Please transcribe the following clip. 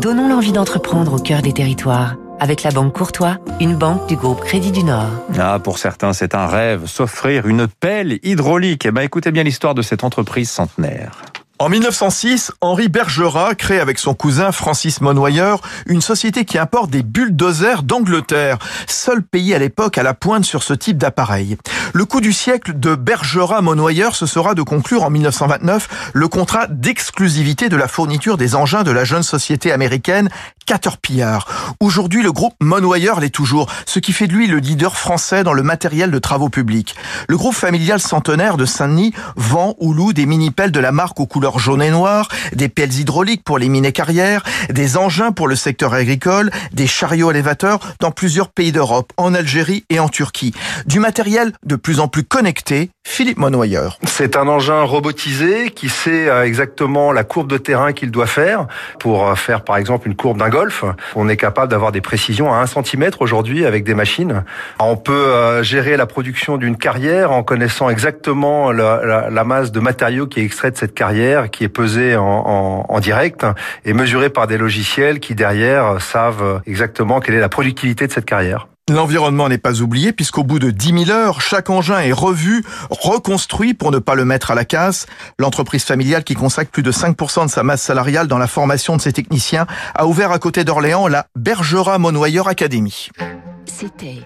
Donnons l'envie d'entreprendre au cœur des territoires. Avec la Banque Courtois, une banque du groupe Crédit du Nord. Ah, pour certains, c'est un rêve, s'offrir une pelle hydraulique. Eh ben, écoutez bien l'histoire de cette entreprise centenaire. En 1906, Henri Bergerat crée avec son cousin Francis Monnoyer une société qui importe des bulldozers d'Angleterre, seul pays à l'époque à la pointe sur ce type d'appareil. Le coup du siècle de Bergerat-Monnoyer, ce sera de conclure en 1929 le contrat d'exclusivité de la fourniture des engins de la jeune société américaine Caterpillar. Aujourd'hui, le groupe Monnoyer l'est toujours, ce qui fait de lui le leader français dans le matériel de travaux publics. Le groupe familial centenaire de Saint-Denis vend ou loue des mini-pelles de la marque aux couleurs jaune et noir, des pelles hydrauliques pour les mines et carrières, des engins pour le secteur agricole, des chariots élévateurs dans plusieurs pays d'Europe, en Algérie et en Turquie. Du matériel de plus en plus connecté, Philippe Monnoyer. C'est un engin robotisé qui sait euh, exactement la courbe de terrain qu'il doit faire pour euh, faire par exemple une courbe d'un golf. On est capable d'avoir des précisions à 1 cm aujourd'hui avec des machines. On peut euh, gérer la production d'une carrière en connaissant exactement la, masse de matériaux qui est extrait de cette carrière qui est pesé en, direct et mesuré par des logiciels qui derrière savent exactement quelle est la productivité de cette carrière. L'environnement n'est pas oublié puisqu'au bout de 10 000 heures, chaque engin est revu, reconstruit pour ne pas le mettre à la casse. L'entreprise familiale qui consacre plus de 5% de sa masse salariale dans la formation de ses techniciens a ouvert à côté d'Orléans la Bergera Monnoyer Academy. C'était